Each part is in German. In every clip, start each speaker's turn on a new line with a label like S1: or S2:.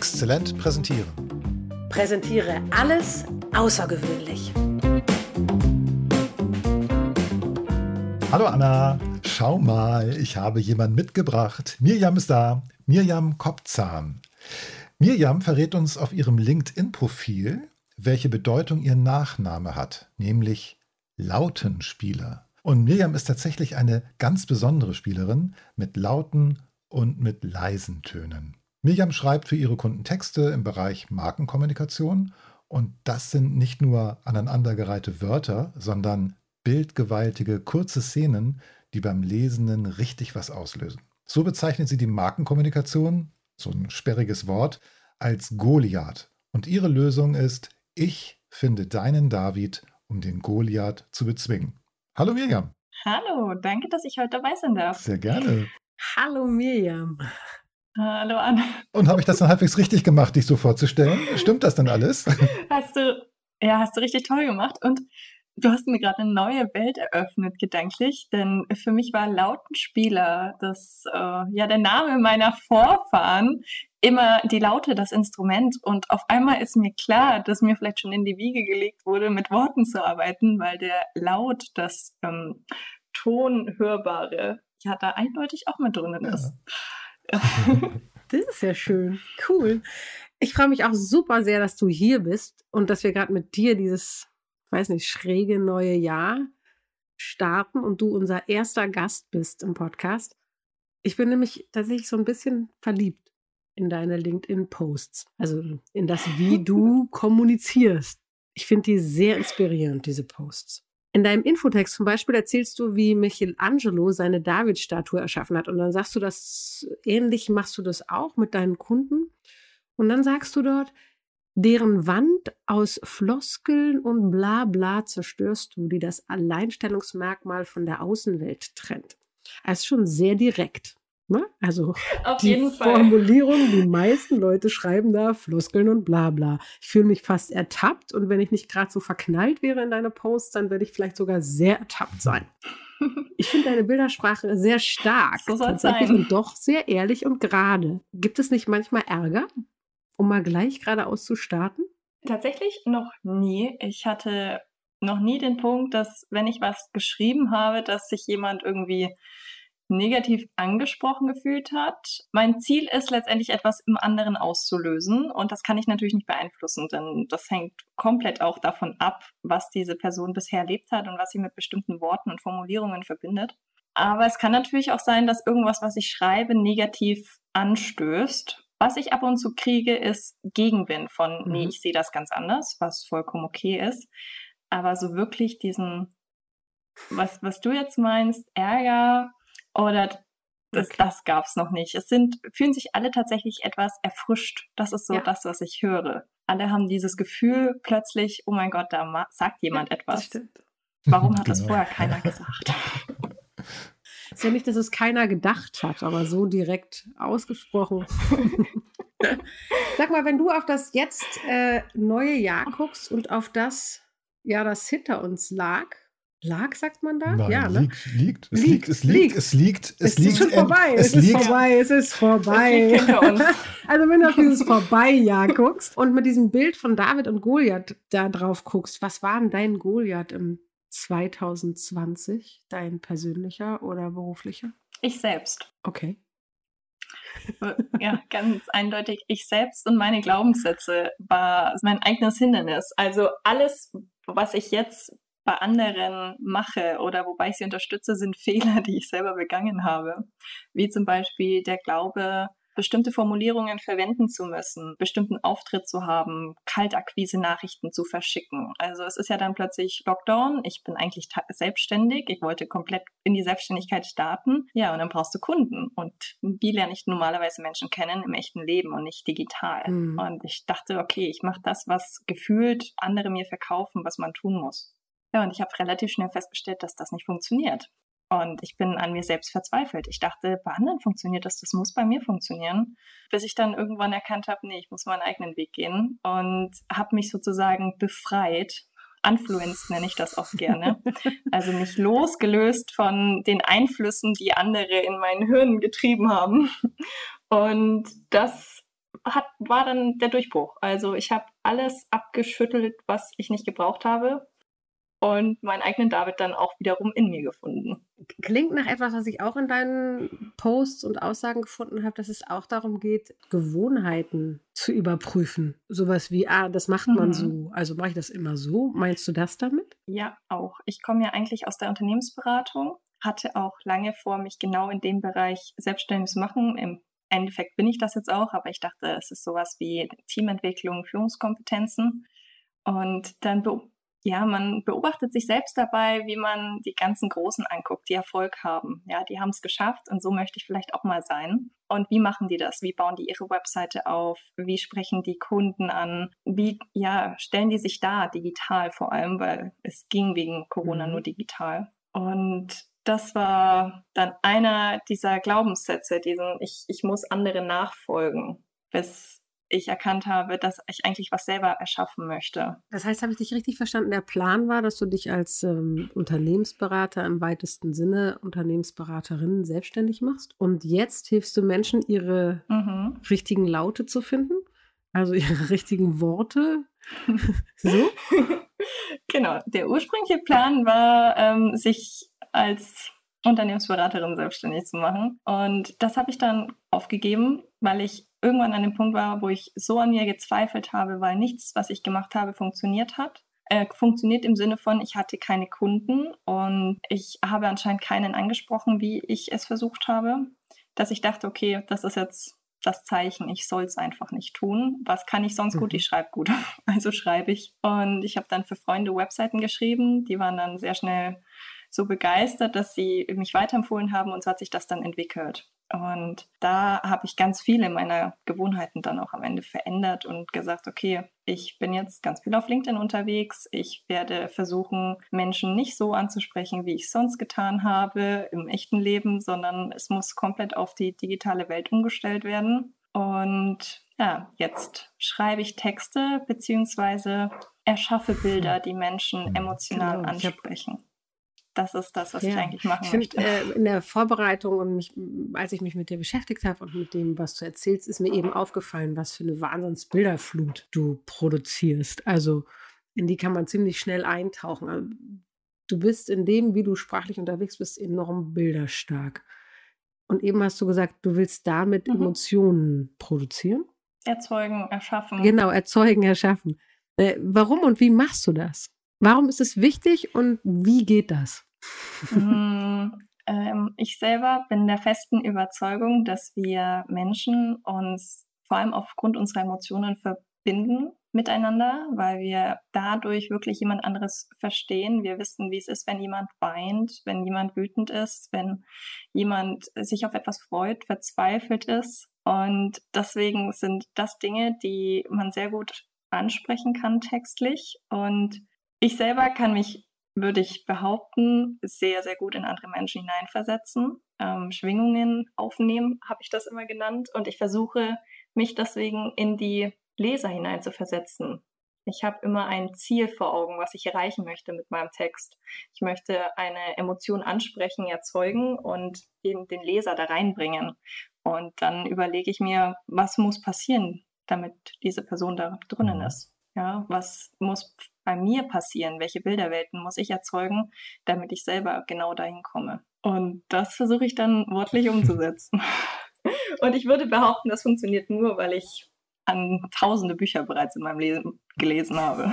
S1: Exzellent präsentieren.
S2: Präsentiere alles außergewöhnlich.
S1: Hallo Anna, schau mal, ich habe jemanden mitgebracht. Mirjam ist da. Mirjam Kopzahn. Mirjam verrät uns auf ihrem LinkedIn-Profil, welche Bedeutung ihr Nachname hat, nämlich Lautenspieler. Und Mirjam ist tatsächlich eine ganz besondere Spielerin mit lauten und mit leisen Tönen. Mirjam schreibt für ihre Kunden Texte im Bereich Markenkommunikation und das sind nicht nur aneinandergereihte Wörter, sondern bildgewaltige, kurze Szenen, die beim Lesenden richtig was auslösen. So bezeichnet sie die Markenkommunikation, so ein sperriges Wort, als Goliath. Und ihre Lösung ist, ich finde deinen David, um den Goliath zu bezwingen. Hallo Mirjam.
S3: Hallo, danke, dass ich heute dabei sein darf.
S1: Sehr gerne.
S2: Hallo Mirjam.
S3: Hallo Anne.
S1: Und habe ich das dann halbwegs richtig gemacht, dich so vorzustellen? Stimmt das denn alles?
S3: Hast du, ja, hast du richtig toll gemacht. Und du hast mir gerade eine neue Welt eröffnet, gedanklich. Denn für mich war Lautenspieler das, äh, ja, der Name meiner Vorfahren. Immer die Laute, das Instrument. Und auf einmal ist mir klar, dass mir vielleicht schon in die Wiege gelegt wurde, mit Worten zu arbeiten, weil der Laut, das ähm, Tonhörbare, ja, da eindeutig auch mit drinnen ist.
S2: Das ist ja schön. Cool. Ich freue mich auch super sehr, dass du hier bist und dass wir gerade mit dir dieses, weiß nicht, schräge neue Jahr starten und du unser erster Gast bist im Podcast. Ich bin nämlich tatsächlich so ein bisschen verliebt in deine LinkedIn-Posts, also in das, wie du kommunizierst. Ich finde die sehr inspirierend, diese Posts. In deinem Infotext zum Beispiel erzählst du, wie Michelangelo seine David-Statue erschaffen hat. Und dann sagst du, das ähnlich machst du das auch mit deinen Kunden. Und dann sagst du dort, deren Wand aus Floskeln und Blabla zerstörst du, die das Alleinstellungsmerkmal von der Außenwelt trennt. Ist schon sehr direkt. Ne? Also
S3: Auf
S2: die Formulierung, die meisten Leute schreiben da Floskeln und bla bla. Ich fühle mich fast ertappt und wenn ich nicht gerade so verknallt wäre in deine Posts, dann werde ich vielleicht sogar sehr ertappt sein. Ich finde deine Bildersprache sehr stark
S3: so
S2: tatsächlich
S3: sein.
S2: und doch sehr ehrlich und gerade. Gibt es nicht manchmal Ärger, um mal gleich geradeaus zu starten?
S3: Tatsächlich noch nie. Ich hatte noch nie den Punkt, dass wenn ich was geschrieben habe, dass sich jemand irgendwie negativ angesprochen gefühlt hat. Mein Ziel ist letztendlich etwas im anderen auszulösen und das kann ich natürlich nicht beeinflussen, denn das hängt komplett auch davon ab, was diese Person bisher erlebt hat und was sie mit bestimmten Worten und Formulierungen verbindet. Aber es kann natürlich auch sein, dass irgendwas, was ich schreibe, negativ anstößt. Was ich ab und zu kriege, ist Gegenwind von, mhm. nee, ich sehe das ganz anders, was vollkommen okay ist. Aber so wirklich diesen, was, was du jetzt meinst, Ärger, oder das, okay. das gab es noch nicht. Es sind, fühlen sich alle tatsächlich etwas erfrischt. Das ist so ja. das, was ich höre. Alle haben dieses Gefühl plötzlich, oh mein Gott, da sagt jemand etwas. Warum hat genau. das vorher keiner gesagt?
S2: Es ist ja nicht, dass es keiner gedacht hat, aber so direkt ausgesprochen. Sag mal, wenn du auf das jetzt äh, neue Jahr guckst und auf das, ja, das hinter uns lag, Lag, sagt man da?
S1: Nein,
S2: ja,
S1: ne? liegt, liegt, es liegt, es liegt, es liegt,
S2: es, liegt. Es ist schon vorbei, es, es ist vorbei, es ist vorbei. also wenn du auf dieses Vorbeijahr guckst und mit diesem Bild von David und Goliath da drauf guckst, was war denn dein Goliath im 2020, dein persönlicher oder beruflicher?
S3: Ich selbst.
S2: Okay.
S3: Ja, ganz eindeutig. Ich selbst und meine Glaubenssätze war mein eigenes Hindernis. Also alles, was ich jetzt bei anderen mache oder wobei ich sie unterstütze, sind Fehler, die ich selber begangen habe. Wie zum Beispiel der Glaube, bestimmte Formulierungen verwenden zu müssen, bestimmten Auftritt zu haben, Kaltakquise-Nachrichten zu verschicken. Also es ist ja dann plötzlich Lockdown. Ich bin eigentlich selbstständig. Ich wollte komplett in die Selbstständigkeit starten. Ja, und dann brauchst du Kunden. Und wie lerne ich normalerweise Menschen kennen im echten Leben und nicht digital? Mhm. Und ich dachte, okay, ich mache das, was gefühlt andere mir verkaufen, was man tun muss. Ja, und ich habe relativ schnell festgestellt, dass das nicht funktioniert. Und ich bin an mir selbst verzweifelt. Ich dachte, bei anderen funktioniert das, das muss bei mir funktionieren. Bis ich dann irgendwann erkannt habe, nee, ich muss meinen eigenen Weg gehen und habe mich sozusagen befreit. Unfluenced nenne ich das auch gerne. Also mich losgelöst von den Einflüssen, die andere in meinen Hirn getrieben haben. Und das hat, war dann der Durchbruch. Also ich habe alles abgeschüttelt, was ich nicht gebraucht habe und meinen eigenen David dann auch wiederum in mir gefunden.
S2: Klingt nach etwas, was ich auch in deinen Posts und Aussagen gefunden habe, dass es auch darum geht, Gewohnheiten zu überprüfen. Sowas wie, ah, das macht man mhm. so. Also mache ich das immer so. Meinst du das damit?
S3: Ja, auch. Ich komme ja eigentlich aus der Unternehmensberatung, hatte auch lange vor, mich genau in dem Bereich selbstständig zu machen. Im Endeffekt bin ich das jetzt auch, aber ich dachte, es ist sowas wie Teamentwicklung, Führungskompetenzen. Und dann ja, man beobachtet sich selbst dabei, wie man die ganzen Großen anguckt, die Erfolg haben. Ja, die haben es geschafft und so möchte ich vielleicht auch mal sein. Und wie machen die das? Wie bauen die ihre Webseite auf? Wie sprechen die Kunden an? Wie, ja, stellen die sich da digital vor allem, weil es ging wegen Corona mhm. nur digital. Und das war dann einer dieser Glaubenssätze, diesen, ich, ich muss anderen nachfolgen, bis ich erkannt habe, dass ich eigentlich was selber erschaffen möchte.
S2: Das heißt, habe ich dich richtig verstanden? Der Plan war, dass du dich als ähm, Unternehmensberater im weitesten Sinne, Unternehmensberaterin selbstständig machst und jetzt hilfst du Menschen, ihre mhm. richtigen Laute zu finden, also ihre richtigen Worte.
S3: so? genau. Der ursprüngliche Plan war, ähm, sich als Unternehmensberaterin selbstständig zu machen. Und das habe ich dann aufgegeben, weil ich irgendwann an dem Punkt war, wo ich so an mir gezweifelt habe, weil nichts, was ich gemacht habe, funktioniert hat. Äh, funktioniert im Sinne von, ich hatte keine Kunden und ich habe anscheinend keinen angesprochen, wie ich es versucht habe, dass ich dachte, okay, das ist jetzt das Zeichen, ich soll es einfach nicht tun. Was kann ich sonst mhm. gut? Ich schreibe gut. Also schreibe ich. Und ich habe dann für Freunde Webseiten geschrieben, die waren dann sehr schnell so begeistert, dass sie mich weiterempfohlen haben und so hat sich das dann entwickelt. Und da habe ich ganz viele meiner Gewohnheiten dann auch am Ende verändert und gesagt, okay, ich bin jetzt ganz viel auf LinkedIn unterwegs. Ich werde versuchen, Menschen nicht so anzusprechen, wie ich es sonst getan habe im echten Leben, sondern es muss komplett auf die digitale Welt umgestellt werden. Und ja, jetzt schreibe ich Texte beziehungsweise erschaffe Bilder, die Menschen emotional genau, ansprechen das ist das, was ja. ich eigentlich machen ich möchte.
S2: Äh, in der Vorbereitung und mich, als ich mich mit dir beschäftigt habe und mit dem, was du erzählst, ist mir eben aufgefallen, was für eine Wahnsinnsbilderflut du produzierst. Also in die kann man ziemlich schnell eintauchen. Also, du bist in dem, wie du sprachlich unterwegs bist, enorm bilderstark. Und eben hast du gesagt, du willst damit mhm. Emotionen produzieren?
S3: Erzeugen, erschaffen.
S2: Genau, erzeugen, erschaffen. Äh, warum und wie machst du das? Warum ist es wichtig und wie geht das?
S3: Mm, ähm, ich selber bin der festen Überzeugung, dass wir Menschen uns vor allem aufgrund unserer Emotionen verbinden miteinander, weil wir dadurch wirklich jemand anderes verstehen. Wir wissen, wie es ist, wenn jemand weint, wenn jemand wütend ist, wenn jemand sich auf etwas freut, verzweifelt ist. Und deswegen sind das Dinge, die man sehr gut ansprechen kann textlich. Und ich selber kann mich, würde ich behaupten, sehr, sehr gut in andere Menschen hineinversetzen. Ähm, Schwingungen aufnehmen, habe ich das immer genannt. Und ich versuche, mich deswegen in die Leser hineinzuversetzen. Ich habe immer ein Ziel vor Augen, was ich erreichen möchte mit meinem Text. Ich möchte eine Emotion ansprechen, erzeugen und den, den Leser da reinbringen. Und dann überlege ich mir, was muss passieren, damit diese Person da drinnen mhm. ist. Ja, was muss bei mir passieren? Welche Bilderwelten muss ich erzeugen, damit ich selber genau dahin komme? Und das versuche ich dann wortlich umzusetzen. Und ich würde behaupten, das funktioniert nur, weil ich an tausende Bücher bereits in meinem Leben gelesen habe.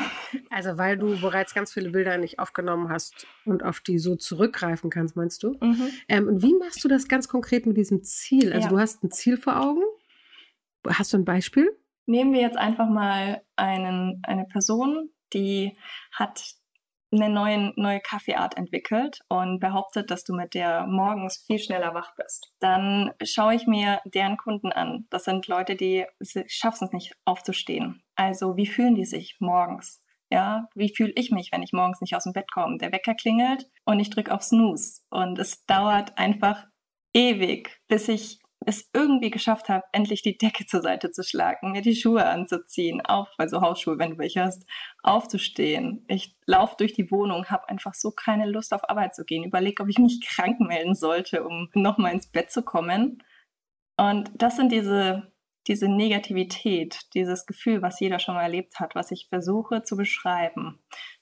S2: Also weil du bereits ganz viele Bilder nicht aufgenommen hast und auf die so zurückgreifen kannst, meinst du? Mhm. Ähm, und wie machst du das ganz konkret mit diesem Ziel? Also ja. du hast ein Ziel vor Augen. Hast du ein Beispiel?
S3: Nehmen wir jetzt einfach mal einen, eine Person, die hat eine neue, neue Kaffeeart entwickelt und behauptet, dass du mit der morgens viel schneller wach bist. Dann schaue ich mir deren Kunden an. Das sind Leute, die schaffen es nicht aufzustehen. Also wie fühlen die sich morgens? Ja, wie fühle ich mich, wenn ich morgens nicht aus dem Bett komme? Der Wecker klingelt und ich drücke auf Snooze und es dauert einfach ewig, bis ich es irgendwie geschafft habe, endlich die Decke zur Seite zu schlagen, mir die Schuhe anzuziehen, auf, also Hausschuhe, wenn du welche hast, aufzustehen. Ich laufe durch die Wohnung, habe einfach so keine Lust auf Arbeit zu gehen, überlege, ob ich mich krank melden sollte, um nochmal ins Bett zu kommen. Und das sind diese, diese Negativität, dieses Gefühl, was jeder schon mal erlebt hat, was ich versuche zu beschreiben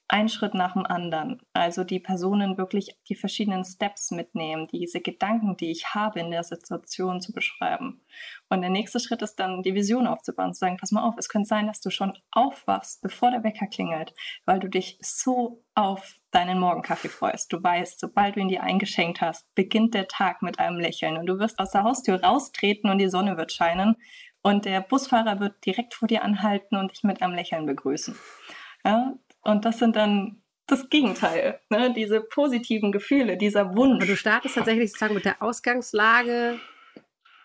S3: ein Schritt nach dem anderen. Also die Personen wirklich die verschiedenen Steps mitnehmen, diese Gedanken, die ich habe in der Situation zu beschreiben. Und der nächste Schritt ist dann, die Vision aufzubauen, zu sagen, pass mal auf, es könnte sein, dass du schon aufwachst, bevor der Wecker klingelt, weil du dich so auf deinen Morgenkaffee freust. Du weißt, sobald du ihn dir eingeschenkt hast, beginnt der Tag mit einem Lächeln und du wirst aus der Haustür raustreten und die Sonne wird scheinen und der Busfahrer wird direkt vor dir anhalten und dich mit einem Lächeln begrüßen. Ja, und das sind dann das Gegenteil, ne? diese positiven Gefühle, dieser Wunsch.
S2: Aber du startest tatsächlich sozusagen mit der Ausgangslage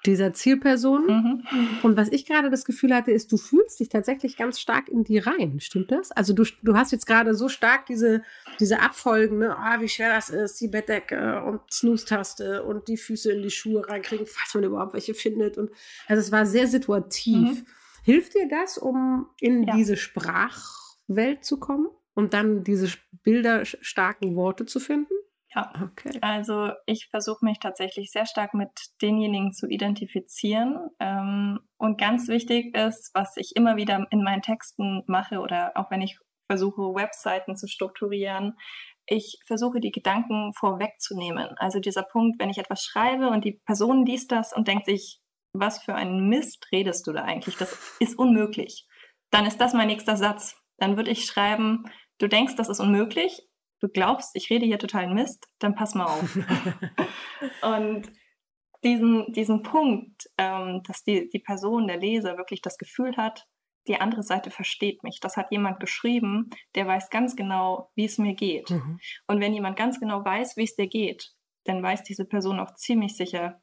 S2: dieser Zielperson. Mhm. Und was ich gerade das Gefühl hatte, ist, du fühlst dich tatsächlich ganz stark in die rein. Stimmt das? Also du, du hast jetzt gerade so stark diese, diese Abfolgen, ne? oh, wie schwer das ist, die Bettdecke und Snooze-Taste und die Füße in die Schuhe reinkriegen, falls man überhaupt welche findet. Und also es war sehr situativ. Mhm. Hilft dir das, um in ja. diese Sprach Welt zu kommen und dann diese bilderstarken Worte zu finden?
S3: Ja, okay. Also ich versuche mich tatsächlich sehr stark mit denjenigen zu identifizieren. Ähm, und ganz wichtig ist, was ich immer wieder in meinen Texten mache oder auch wenn ich versuche, Webseiten zu strukturieren, ich versuche die Gedanken vorwegzunehmen. Also dieser Punkt, wenn ich etwas schreibe und die Person liest das und denkt sich, was für einen Mist redest du da eigentlich? Das ist unmöglich. Dann ist das mein nächster Satz dann würde ich schreiben, du denkst, das ist unmöglich, du glaubst, ich rede hier totalen Mist, dann pass mal auf. und diesen, diesen Punkt, ähm, dass die, die Person, der Leser wirklich das Gefühl hat, die andere Seite versteht mich. Das hat jemand geschrieben, der weiß ganz genau, wie es mir geht. Mhm. Und wenn jemand ganz genau weiß, wie es dir geht, dann weiß diese Person auch ziemlich sicher,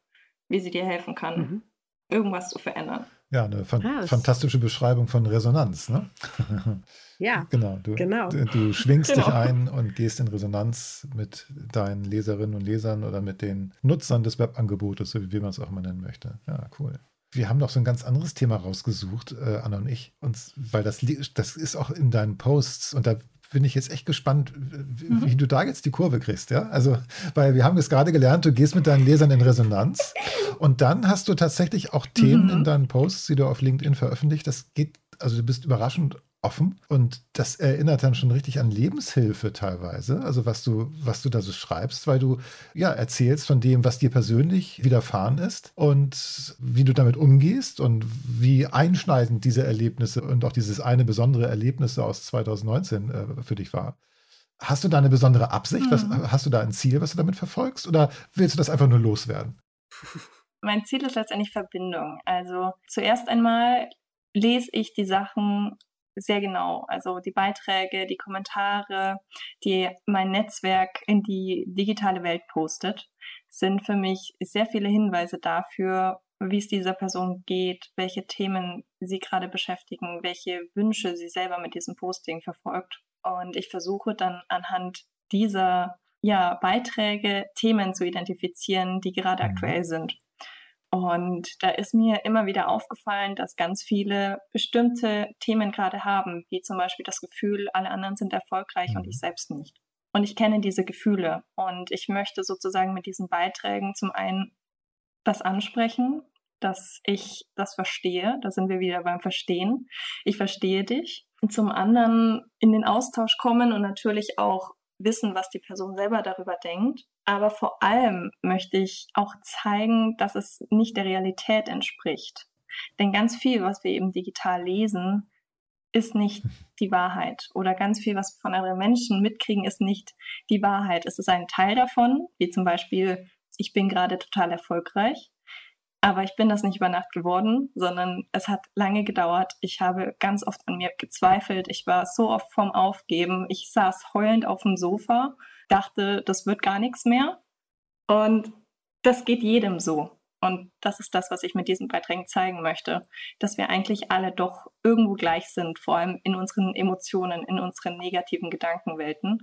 S3: wie sie dir helfen kann, mhm. irgendwas zu verändern.
S1: Ja, eine fan ah, fantastische Beschreibung von Resonanz. Ne?
S2: Ja,
S1: genau. Du, genau. du, schwingst genau. dich ein und gehst in Resonanz mit deinen Leserinnen und Lesern oder mit den Nutzern des Webangebotes, so wie man es auch immer nennen möchte. Ja, cool. Wir haben noch so ein ganz anderes Thema rausgesucht, äh, Anna und ich, und, weil das, das ist auch in deinen Posts und da bin ich jetzt echt gespannt, wie, mhm. du da jetzt die Kurve kriegst, ja? Also, weil wir haben es gerade gelernt, du gehst mit deinen Lesern in Resonanz und dann hast du tatsächlich auch Themen mhm. in deinen Posts, die du auf LinkedIn veröffentlicht. Das geht, also du bist überraschend offen und das erinnert dann schon richtig an Lebenshilfe teilweise, also was du, was du da so schreibst, weil du ja erzählst von dem, was dir persönlich widerfahren ist und wie du damit umgehst und wie einschneidend diese Erlebnisse und auch dieses eine besondere Erlebnis aus 2019 äh, für dich war. Hast du da eine besondere Absicht? Was, mhm. hast du da ein Ziel, was du damit verfolgst? Oder willst du das einfach nur loswerden?
S3: Mein Ziel ist letztendlich Verbindung. Also zuerst einmal lese ich die Sachen sehr genau. Also die Beiträge, die Kommentare, die mein Netzwerk in die digitale Welt postet, sind für mich sehr viele Hinweise dafür, wie es dieser Person geht, welche Themen sie gerade beschäftigen, welche Wünsche sie selber mit diesem Posting verfolgt. Und ich versuche dann anhand dieser ja, Beiträge Themen zu identifizieren, die gerade mhm. aktuell sind. Und da ist mir immer wieder aufgefallen, dass ganz viele bestimmte Themen gerade haben, wie zum Beispiel das Gefühl, alle anderen sind erfolgreich mhm. und ich selbst nicht. Und ich kenne diese Gefühle und ich möchte sozusagen mit diesen Beiträgen zum einen das ansprechen, dass ich das verstehe, da sind wir wieder beim Verstehen. Ich verstehe dich. Und zum anderen in den Austausch kommen und natürlich auch wissen, was die Person selber darüber denkt. Aber vor allem möchte ich auch zeigen, dass es nicht der Realität entspricht. Denn ganz viel, was wir eben digital lesen, ist nicht die Wahrheit. Oder ganz viel, was wir von anderen Menschen mitkriegen, ist nicht die Wahrheit. Es ist ein Teil davon, wie zum Beispiel, ich bin gerade total erfolgreich. Aber ich bin das nicht über Nacht geworden, sondern es hat lange gedauert. Ich habe ganz oft an mir gezweifelt. Ich war so oft vorm Aufgeben. Ich saß heulend auf dem Sofa, dachte, das wird gar nichts mehr. Und das geht jedem so. Und das ist das, was ich mit diesen Beiträgen zeigen möchte, dass wir eigentlich alle doch irgendwo gleich sind, vor allem in unseren Emotionen, in unseren negativen Gedankenwelten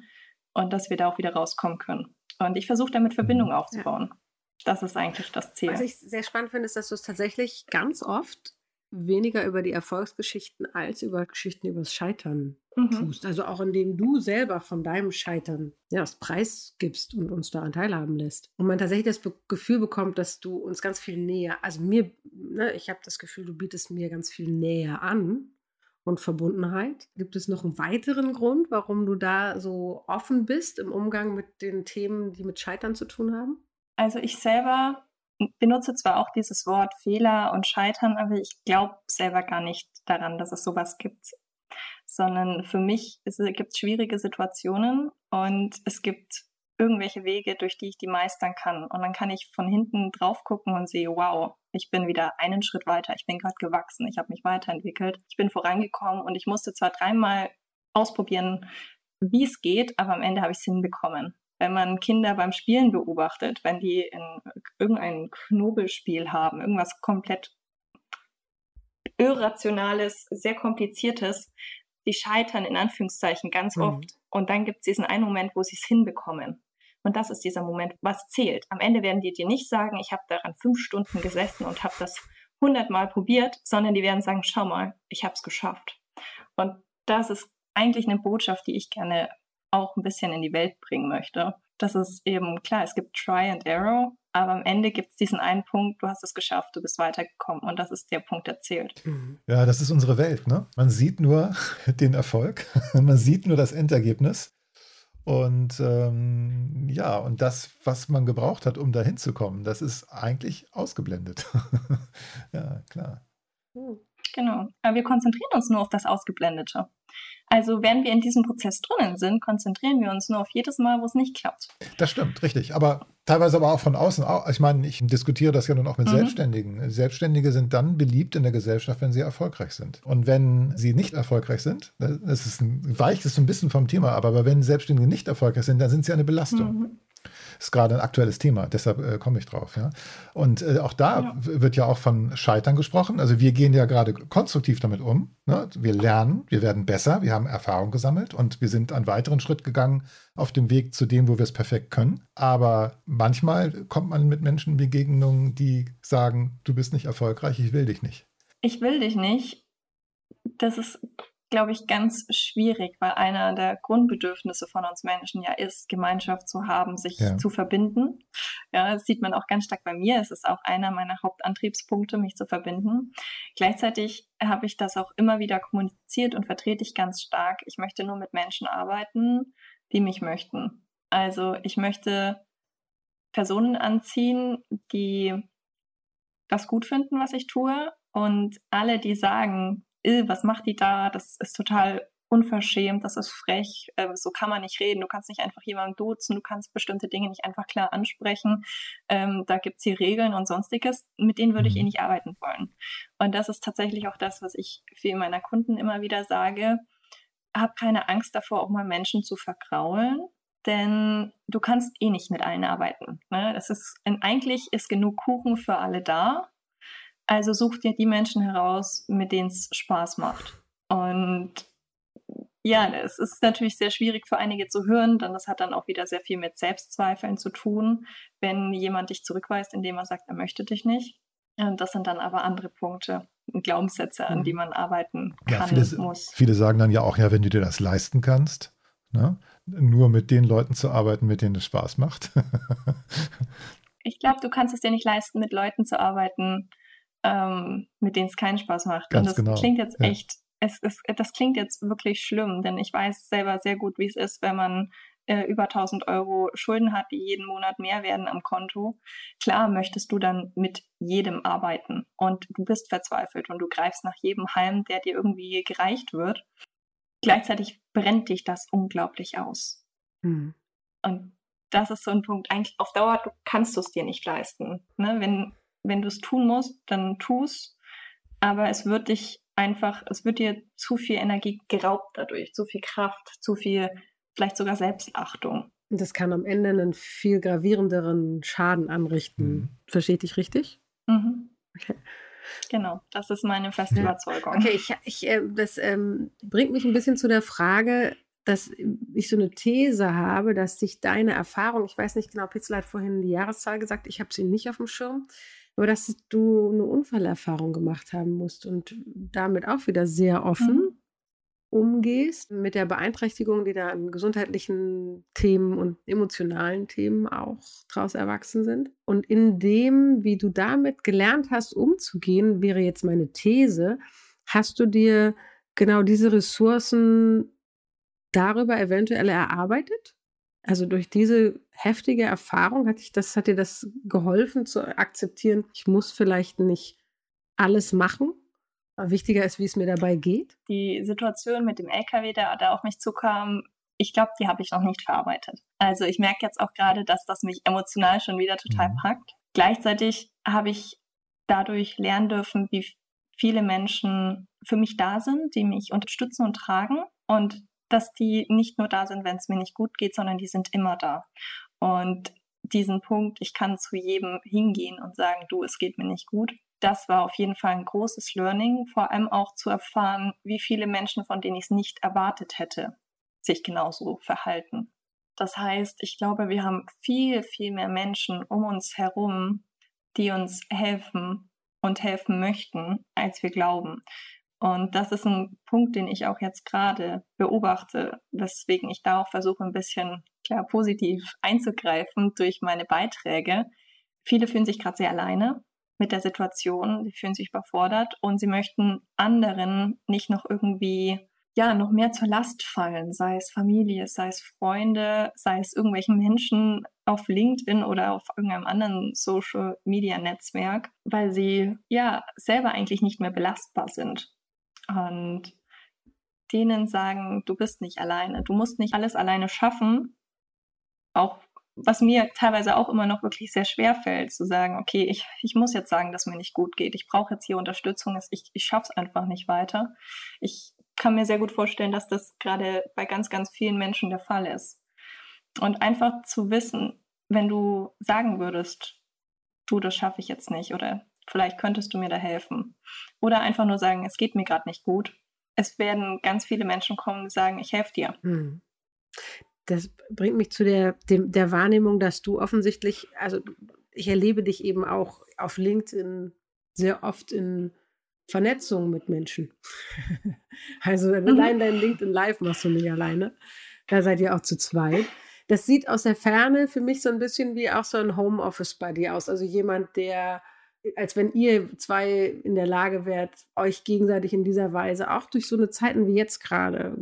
S3: und dass wir da auch wieder rauskommen können. Und ich versuche damit Verbindung aufzubauen. Ja. Das ist eigentlich das Ziel.
S2: Was ich sehr spannend finde, ist, dass du es tatsächlich ganz oft weniger über die Erfolgsgeschichten als über Geschichten übers Scheitern mhm. tust. Also auch indem du selber von deinem Scheitern ja, das Preis gibst und uns daran teilhaben lässt. Und man tatsächlich das Be Gefühl bekommt, dass du uns ganz viel näher, also mir, ne, ich habe das Gefühl, du bietest mir ganz viel näher an und Verbundenheit. Gibt es noch einen weiteren Grund, warum du da so offen bist im Umgang mit den Themen, die mit Scheitern zu tun haben?
S3: Also ich selber benutze zwar auch dieses Wort Fehler und Scheitern, aber ich glaube selber gar nicht daran, dass es sowas gibt. Sondern für mich gibt es schwierige Situationen und es gibt irgendwelche Wege, durch die ich die meistern kann. Und dann kann ich von hinten drauf gucken und sehe, wow, ich bin wieder einen Schritt weiter. Ich bin gerade gewachsen. Ich habe mich weiterentwickelt. Ich bin vorangekommen und ich musste zwar dreimal ausprobieren, wie es geht, aber am Ende habe ich es hinbekommen. Wenn man Kinder beim Spielen beobachtet, wenn die in irgendein Knobelspiel haben, irgendwas komplett irrationales, sehr kompliziertes, die scheitern in Anführungszeichen ganz mhm. oft. Und dann gibt es diesen einen Moment, wo sie es hinbekommen. Und das ist dieser Moment, was zählt. Am Ende werden die dir nicht sagen, ich habe daran fünf Stunden gesessen und habe das hundertmal probiert, sondern die werden sagen, schau mal, ich habe es geschafft. Und das ist eigentlich eine Botschaft, die ich gerne auch ein bisschen in die Welt bringen möchte. Das ist eben klar, es gibt Try and Error, aber am Ende gibt es diesen einen Punkt, du hast es geschafft, du bist weitergekommen und das ist der Punkt, der zählt.
S1: Mhm. Ja, das ist unsere Welt. Ne? Man sieht nur den Erfolg, man sieht nur das Endergebnis und ähm, ja, und das, was man gebraucht hat, um da hinzukommen, das ist eigentlich ausgeblendet. ja, klar.
S3: Hm, genau. Aber wir konzentrieren uns nur auf das Ausgeblendete. Also wenn wir in diesem Prozess drinnen sind, konzentrieren wir uns nur auf jedes Mal, wo es nicht klappt.
S1: Das stimmt, richtig. Aber teilweise aber auch von außen. Ich meine, ich diskutiere das ja nun auch mit mhm. Selbstständigen. Selbstständige sind dann beliebt in der Gesellschaft, wenn sie erfolgreich sind. Und wenn sie nicht erfolgreich sind, das ist ein, weicht es ein bisschen vom Thema, aber wenn Selbstständige nicht erfolgreich sind, dann sind sie eine Belastung. Mhm ist gerade ein aktuelles Thema, deshalb äh, komme ich drauf. Ja? Und äh, auch da ja. wird ja auch von Scheitern gesprochen. Also wir gehen ja gerade konstruktiv damit um. Ne? Wir lernen, wir werden besser, wir haben Erfahrung gesammelt und wir sind einen weiteren Schritt gegangen auf dem Weg zu dem, wo wir es perfekt können. Aber manchmal kommt man mit Menschen in Begegnungen, die sagen, du bist nicht erfolgreich, ich will dich nicht.
S3: Ich will dich nicht. Das ist glaube ich, ganz schwierig, weil einer der Grundbedürfnisse von uns Menschen ja ist, Gemeinschaft zu haben, sich ja. zu verbinden. Ja, das sieht man auch ganz stark bei mir. Es ist auch einer meiner Hauptantriebspunkte, mich zu verbinden. Gleichzeitig habe ich das auch immer wieder kommuniziert und vertrete ich ganz stark. Ich möchte nur mit Menschen arbeiten, die mich möchten. Also ich möchte Personen anziehen, die das gut finden, was ich tue. Und alle, die sagen, was macht die da? Das ist total unverschämt, das ist frech, äh, so kann man nicht reden, du kannst nicht einfach jemanden duzen, du kannst bestimmte Dinge nicht einfach klar ansprechen, ähm, da gibt es hier Regeln und sonstiges, mit denen würde ich eh mhm. nicht arbeiten wollen. Und das ist tatsächlich auch das, was ich vielen meiner Kunden immer wieder sage, hab keine Angst davor, auch mal Menschen zu vergraulen, denn du kannst eh nicht mit allen arbeiten. Ne? Das ist, eigentlich ist genug Kuchen für alle da also such dir die Menschen heraus, mit denen es Spaß macht. Und ja, es ist natürlich sehr schwierig für einige zu hören, denn das hat dann auch wieder sehr viel mit Selbstzweifeln zu tun, wenn jemand dich zurückweist, indem er sagt, er möchte dich nicht. Das sind dann aber andere Punkte und Glaubenssätze, an die mhm. man arbeiten kann ja,
S1: viele,
S3: muss.
S1: Viele sagen dann ja auch, ja, wenn du dir das leisten kannst, ne? nur mit den Leuten zu arbeiten, mit denen es Spaß macht.
S3: ich glaube, du kannst es dir nicht leisten, mit Leuten zu arbeiten, ähm, mit denen es keinen Spaß macht.
S1: Ganz
S3: und das
S1: genau.
S3: klingt jetzt ja. echt, es, es, das klingt jetzt wirklich schlimm, denn ich weiß selber sehr gut, wie es ist, wenn man äh, über 1000 Euro Schulden hat, die jeden Monat mehr werden am Konto. Klar möchtest du dann mit jedem arbeiten und du bist verzweifelt und du greifst nach jedem Halm, der dir irgendwie gereicht wird. Gleichzeitig brennt dich das unglaublich aus. Mhm. Und das ist so ein Punkt, eigentlich auf Dauer du kannst du es dir nicht leisten. Ne? Wenn wenn du es tun musst, dann tu's. Aber es wird dich einfach, es wird dir zu viel Energie geraubt dadurch, zu viel Kraft, zu viel, vielleicht sogar Selbstachtung.
S2: Und das kann am Ende einen viel gravierenderen Schaden anrichten. Mhm. Versteht dich richtig?
S3: Mhm. Okay. Genau, das ist meine feste ja. Überzeugung.
S2: Okay, ich, ich, äh, das ähm, bringt mich ein bisschen zu der Frage, dass ich so eine These habe, dass sich deine Erfahrung, ich weiß nicht genau, Pitzel hat vorhin die Jahreszahl gesagt, ich habe sie nicht auf dem Schirm, aber dass du eine Unfallerfahrung gemacht haben musst und damit auch wieder sehr offen. Mhm. umgehst, mit der Beeinträchtigung, die da an gesundheitlichen Themen und emotionalen Themen auch daraus erwachsen sind. Und in dem, wie du damit gelernt hast, umzugehen, wäre jetzt meine These, hast du dir genau diese Ressourcen darüber eventuell erarbeitet? Also durch diese heftige Erfahrung hat, ich das, hat dir das geholfen zu akzeptieren, ich muss vielleicht nicht alles machen. Aber wichtiger ist, wie es mir dabei geht.
S3: Die Situation mit dem LKW, der da auf mich zukam, ich glaube, die habe ich noch nicht verarbeitet. Also ich merke jetzt auch gerade, dass das mich emotional schon wieder total mhm. packt. Gleichzeitig habe ich dadurch lernen dürfen, wie viele Menschen für mich da sind, die mich unterstützen und tragen und dass die nicht nur da sind, wenn es mir nicht gut geht, sondern die sind immer da. Und diesen Punkt, ich kann zu jedem hingehen und sagen, du, es geht mir nicht gut. Das war auf jeden Fall ein großes Learning, vor allem auch zu erfahren, wie viele Menschen, von denen ich es nicht erwartet hätte, sich genauso verhalten. Das heißt, ich glaube, wir haben viel, viel mehr Menschen um uns herum, die uns helfen und helfen möchten, als wir glauben. Und das ist ein Punkt, den ich auch jetzt gerade beobachte, weswegen ich da auch versuche, ein bisschen klar positiv einzugreifen durch meine Beiträge. Viele fühlen sich gerade sehr alleine mit der Situation, sie fühlen sich überfordert und sie möchten anderen nicht noch irgendwie ja, noch mehr zur Last fallen, sei es Familie, sei es Freunde, sei es irgendwelchen Menschen auf LinkedIn oder auf irgendeinem anderen Social Media Netzwerk, weil sie ja selber eigentlich nicht mehr belastbar sind. Und denen sagen, du bist nicht alleine, du musst nicht alles alleine schaffen, auch was mir teilweise auch immer noch wirklich sehr schwer fällt, zu sagen, okay, ich, ich muss jetzt sagen, dass mir nicht gut geht. Ich brauche jetzt hier Unterstützung. Ich, ich schaffe es einfach nicht weiter. Ich kann mir sehr gut vorstellen, dass das gerade bei ganz, ganz vielen Menschen der Fall ist. Und einfach zu wissen, wenn du sagen würdest, du, das schaffe ich jetzt nicht oder vielleicht könntest du mir da helfen. Oder einfach nur sagen, es geht mir gerade nicht gut. Es werden ganz viele Menschen kommen und sagen, ich helfe dir. Hm.
S2: Das bringt mich zu der, dem, der Wahrnehmung, dass du offensichtlich, also ich erlebe dich eben auch auf LinkedIn sehr oft in Vernetzung mit Menschen. also mhm. allein dein LinkedIn Live machst du nicht alleine. Da seid ihr auch zu zweit. Das sieht aus der Ferne für mich so ein bisschen wie auch so ein Homeoffice-Buddy aus. Also jemand, der, als wenn ihr zwei in der Lage wärt, euch gegenseitig in dieser Weise auch durch so eine Zeiten wie jetzt gerade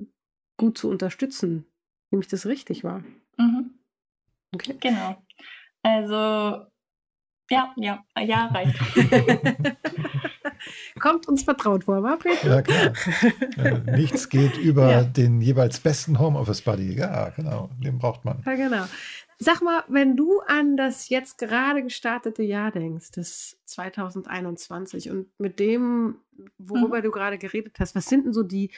S2: gut zu unterstützen. Nämlich das richtig war.
S3: Mhm. Okay. Genau. Also, ja, ja, ja, reicht.
S2: Kommt uns vertraut vor, war Peter?
S1: Ja, klar. Äh, nichts geht über ja. den jeweils besten Homeoffice-Buddy. Ja, genau. Den braucht man.
S2: Ja, genau. Sag mal, wenn du an das jetzt gerade gestartete Jahr denkst, das 2021 und mit dem, worüber mhm. du gerade geredet hast, was sind denn so die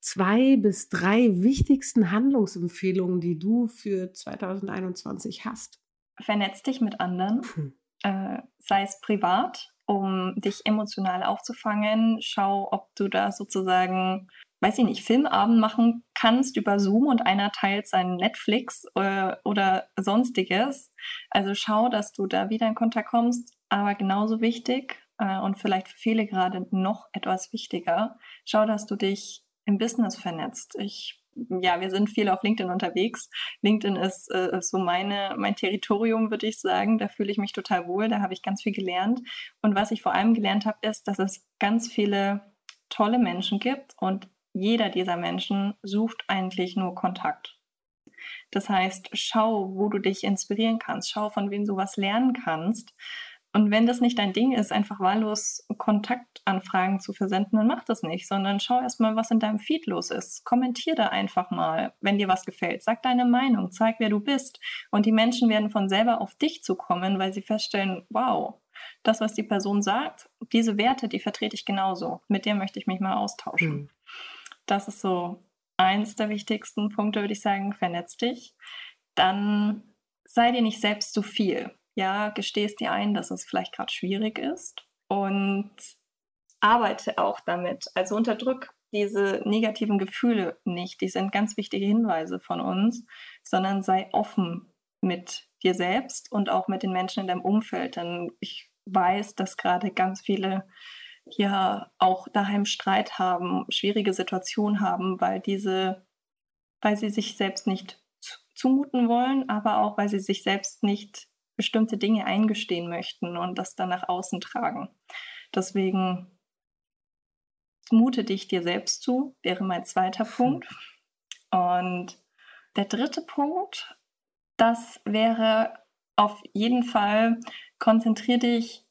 S2: zwei bis drei wichtigsten Handlungsempfehlungen, die du für 2021 hast?
S3: Vernetz dich mit anderen, hm. äh, sei es privat, um dich emotional aufzufangen. Schau, ob du da sozusagen, weiß ich nicht, Filmabend machen kannst über Zoom und einer teilt seinen Netflix äh, oder sonstiges. Also schau, dass du da wieder in Kontakt kommst. Aber genauso wichtig äh, und vielleicht für viele gerade noch etwas wichtiger, schau, dass du dich im Business vernetzt. Ich ja, wir sind viel auf LinkedIn unterwegs. LinkedIn ist äh, so meine, mein Territorium, würde ich sagen. Da fühle ich mich total wohl. Da habe ich ganz viel gelernt. Und was ich vor allem gelernt habe, ist, dass es ganz viele tolle Menschen gibt und jeder dieser Menschen sucht eigentlich nur Kontakt. Das heißt, schau, wo du dich inspirieren kannst, schau, von wem du was lernen kannst und wenn das nicht dein Ding ist, einfach wahllos Kontaktanfragen zu versenden, dann mach das nicht, sondern schau erstmal, was in deinem Feed los ist. Kommentier da einfach mal, wenn dir was gefällt. Sag deine Meinung, zeig, wer du bist. Und die Menschen werden von selber auf dich zukommen, weil sie feststellen, wow, das, was die Person sagt, diese Werte, die vertrete ich genauso. Mit der möchte ich mich mal austauschen. Das ist so eins der wichtigsten Punkte, würde ich sagen. Vernetz dich. Dann sei dir nicht selbst zu viel ja, gestehst dir ein, dass es vielleicht gerade schwierig ist und arbeite auch damit. Also unterdrück diese negativen Gefühle nicht. Die sind ganz wichtige Hinweise von uns, sondern sei offen mit dir selbst und auch mit den Menschen in deinem Umfeld. Denn ich weiß, dass gerade ganz viele ja auch daheim Streit haben, schwierige Situationen haben, weil diese, weil sie sich selbst nicht zumuten wollen, aber auch weil sie sich selbst nicht bestimmte Dinge eingestehen möchten und das dann nach außen tragen. Deswegen mute dich dir selbst zu, wäre mein zweiter Punkt. Und der dritte Punkt, das wäre auf jeden Fall, konzentriere dich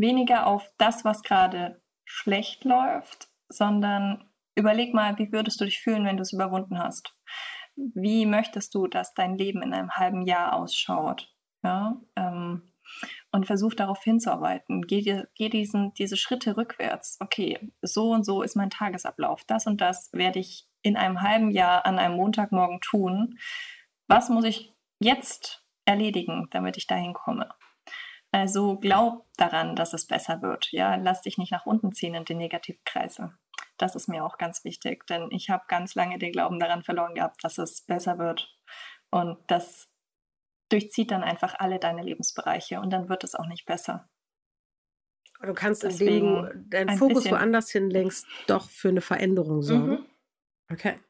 S3: weniger auf das, was gerade schlecht läuft, sondern überleg mal, wie würdest du dich fühlen, wenn du es überwunden hast? Wie möchtest du, dass dein Leben in einem halben Jahr ausschaut? Ja, ähm, und versuch darauf hinzuarbeiten. Geh, geh diesen, diese Schritte rückwärts. Okay, so und so ist mein Tagesablauf. Das und das werde ich in einem halben Jahr an einem Montagmorgen tun. Was muss ich jetzt erledigen, damit ich dahin komme? Also glaub daran, dass es besser wird. Ja, lass dich nicht nach unten ziehen in die Negativkreise. Das ist mir auch ganz wichtig, denn ich habe ganz lange den Glauben daran verloren gehabt, dass es besser wird. Und das durchzieht dann einfach alle deine Lebensbereiche und dann wird es auch nicht besser.
S2: Du kannst, Deswegen indem du deinen Fokus woanders hin lenkst, doch für eine Veränderung sorgen. Mhm.
S3: Okay.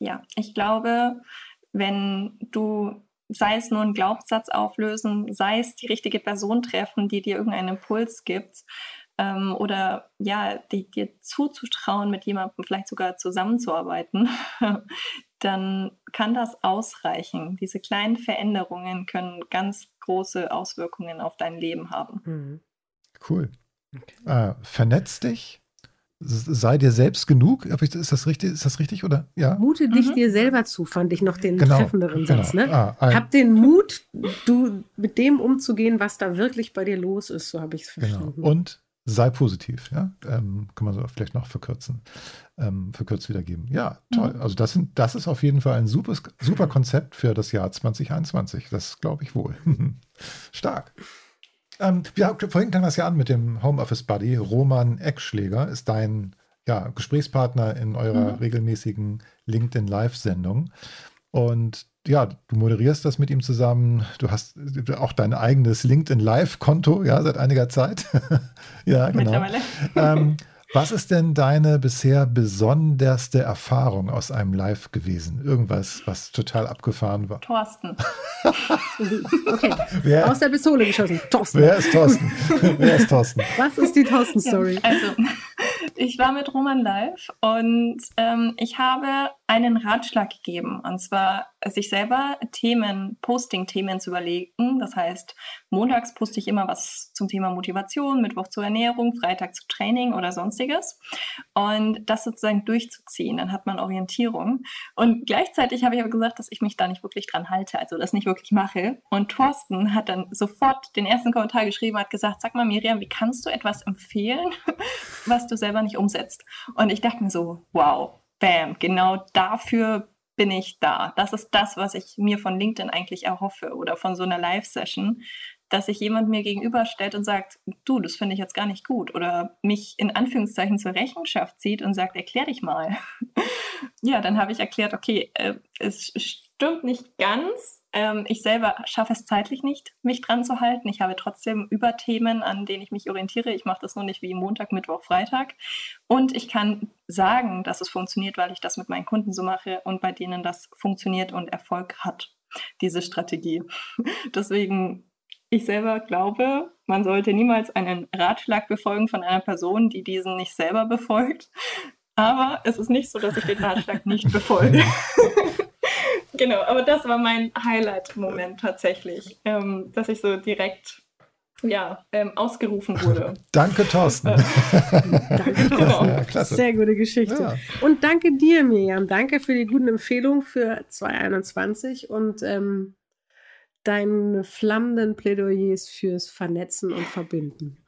S3: Ja, ich glaube, wenn du, sei es nur einen Glaubenssatz auflösen, sei es die richtige Person treffen, die dir irgendeinen Impuls gibt, ähm, oder ja, die, dir zuzutrauen, mit jemandem vielleicht sogar zusammenzuarbeiten, dann kann das ausreichen. Diese kleinen Veränderungen können ganz große Auswirkungen auf dein Leben haben. Mhm.
S1: Cool. Okay. Äh, vernetz dich. Sei dir selbst genug. Ist das richtig? Ist das richtig oder ja?
S2: Mute dich mhm. dir selber zu, fand ich noch den genau, treffenderen genau. Satz. Ne? Ah, Hab den Mut, du mit dem umzugehen, was da wirklich bei dir los ist. So habe ich es genau. verstanden.
S1: Genau. Und sei positiv, ja. Ähm, kann man so vielleicht noch verkürzen, ähm, verkürzt wiedergeben. Ja, toll. Mhm. Also das, sind, das ist auf jeden Fall ein super, super Konzept für das Jahr 2021. Das glaube ich wohl. Stark. Ähm, wir, vorhin klang das ja an mit dem Homeoffice Buddy. Roman Eckschläger ist dein ja, Gesprächspartner in eurer mhm. regelmäßigen LinkedIn Live-Sendung. Und ja, du moderierst das mit ihm zusammen. Du hast auch dein eigenes LinkedIn Live-Konto, ja, seit einiger Zeit. ja, genau. Mittlerweile. ähm, was ist denn deine bisher besonderste Erfahrung aus einem Live gewesen? Irgendwas, was total abgefahren war?
S3: Thorsten.
S2: okay. Wer, Aus der Pistole geschossen.
S1: Thorsten. Wer ist Thorsten? wer ist Thorsten?
S2: Was ist die Thorsten-Story?
S3: Ja, also, ich war mit Roman live und ähm, ich habe einen Ratschlag gegeben. Und zwar, sich selber Themen, Posting-Themen zu überlegen. Das heißt, montags poste ich immer was zum Thema Motivation, Mittwoch zur Ernährung, Freitag zu Training oder sonstiges. Und das sozusagen durchzuziehen, dann hat man Orientierung. Und gleichzeitig habe ich aber gesagt, dass ich mich da nicht wirklich dran halte, also das nicht wirklich mache. Und Thorsten hat dann sofort den ersten Kommentar geschrieben, hat gesagt, sag mal Miriam, wie kannst du etwas empfehlen, was du selber nicht umsetzt? Und ich dachte mir so, wow, bam, genau dafür bin ich da. Das ist das, was ich mir von LinkedIn eigentlich erhoffe oder von so einer Live-Session, dass sich jemand mir gegenüberstellt und sagt, du, das finde ich jetzt gar nicht gut oder mich in Anführungszeichen zur Rechenschaft zieht und sagt, erklär dich mal. ja, dann habe ich erklärt, okay, äh, es stimmt nicht ganz, ähm, ich selber schaffe es zeitlich nicht, mich dran zu halten. Ich habe trotzdem Überthemen, an denen ich mich orientiere. Ich mache das nur nicht wie Montag, Mittwoch, Freitag. Und ich kann sagen, dass es funktioniert, weil ich das mit meinen Kunden so mache und bei denen das funktioniert und Erfolg hat, diese Strategie. Deswegen, ich selber glaube, man sollte niemals einen Ratschlag befolgen von einer Person, die diesen nicht selber befolgt. Aber es ist nicht so, dass ich den Ratschlag nicht befolge. genau, aber das war mein Highlight-Moment tatsächlich, ähm, dass ich so direkt ja, ähm, ausgerufen wurde.
S1: danke, Thorsten. Äh,
S2: danke, Thorsten. Ja, klasse. Sehr gute Geschichte. Ja. Und danke dir, Miriam. Danke für die guten Empfehlungen für 2021 und ähm, deine flammenden Plädoyers fürs Vernetzen und Verbinden.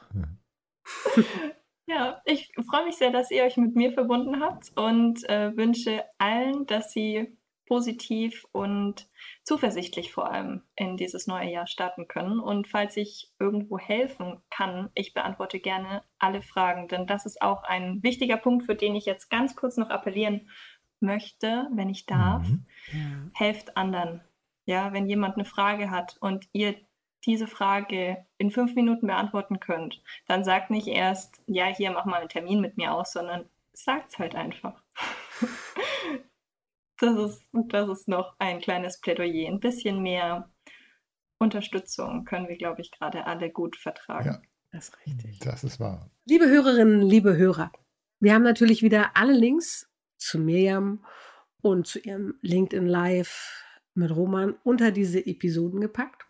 S3: Ja, ich freue mich sehr, dass ihr euch mit mir verbunden habt und äh, wünsche allen, dass sie positiv und zuversichtlich vor allem in dieses neue Jahr starten können. Und falls ich irgendwo helfen kann, ich beantworte gerne alle Fragen, denn das ist auch ein wichtiger Punkt, für den ich jetzt ganz kurz noch appellieren möchte, wenn ich darf. Mhm. Ja. Helft anderen. Ja, wenn jemand eine Frage hat und ihr diese Frage in fünf Minuten beantworten könnt, dann sagt nicht erst, ja, hier mach mal einen Termin mit mir aus, sondern sagt es halt einfach. das, ist, das ist noch ein kleines Plädoyer. Ein bisschen mehr Unterstützung können wir, glaube ich, gerade alle gut vertragen. Ja,
S1: das ist richtig. Das ist wahr.
S2: Liebe Hörerinnen, liebe Hörer, wir haben natürlich wieder alle Links zu Miriam und zu ihrem LinkedIn Live mit Roman unter diese Episoden gepackt.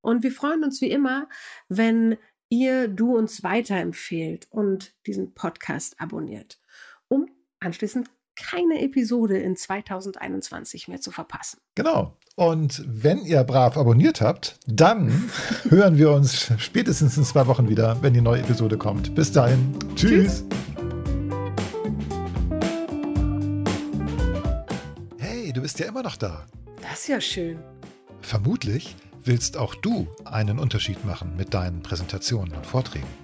S2: Und wir freuen uns wie immer, wenn ihr, du uns weiterempfehlt und diesen Podcast abonniert, um anschließend keine Episode in 2021 mehr zu verpassen.
S1: Genau. Und wenn ihr brav abonniert habt, dann hören wir uns spätestens in zwei Wochen wieder, wenn die neue Episode kommt. Bis dahin. Tschüss. Tschüss. Hey, du bist ja immer noch da.
S2: Das ist ja schön.
S1: Vermutlich willst auch du einen Unterschied machen mit deinen Präsentationen und Vorträgen.